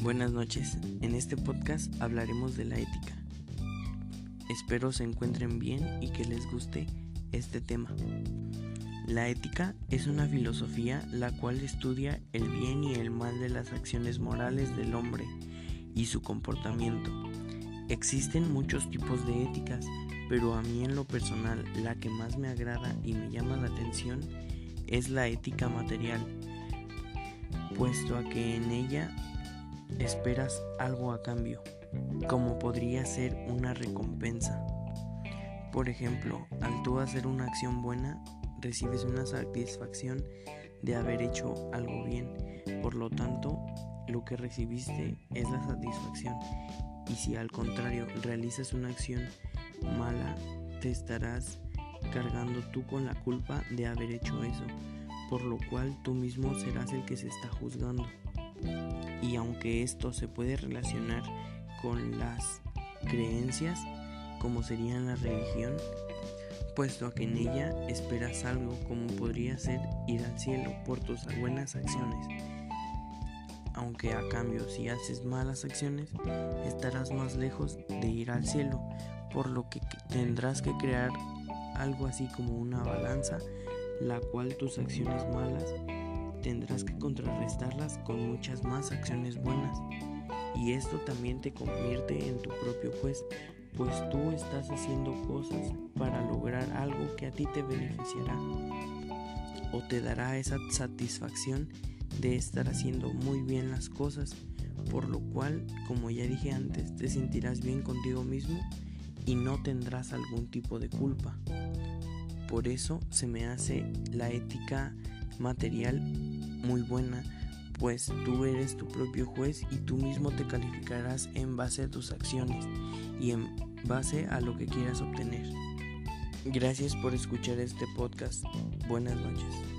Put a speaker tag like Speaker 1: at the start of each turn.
Speaker 1: Buenas noches, en este podcast hablaremos de la ética. Espero se encuentren bien y que les guste este tema. La ética es una filosofía la cual estudia el bien y el mal de las acciones morales del hombre y su comportamiento. Existen muchos tipos de éticas, pero a mí en lo personal la que más me agrada y me llama la atención es la ética material, puesto a que en ella esperas algo a cambio, como podría ser una recompensa. Por ejemplo, al tú hacer una acción buena, recibes una satisfacción de haber hecho algo bien. Por lo tanto, lo que recibiste es la satisfacción. Y si al contrario realizas una acción mala, te estarás cargando tú con la culpa de haber hecho eso, por lo cual tú mismo serás el que se está juzgando y aunque esto se puede relacionar con las creencias, como serían la religión, puesto a que en ella esperas algo como podría ser ir al cielo por tus buenas acciones. Aunque a cambio si haces malas acciones, estarás más lejos de ir al cielo, por lo que tendrás que crear algo así como una balanza, la cual tus acciones malas tendrás que contrarrestarlas con muchas más acciones buenas. Y esto también te convierte en tu propio juez, pues tú estás haciendo cosas para lograr algo que a ti te beneficiará o te dará esa satisfacción de estar haciendo muy bien las cosas, por lo cual, como ya dije antes, te sentirás bien contigo mismo y no tendrás algún tipo de culpa. Por eso se me hace la ética material muy buena, pues tú eres tu propio juez y tú mismo te calificarás en base a tus acciones y en base a lo que quieras obtener. Gracias por escuchar este podcast. Buenas noches.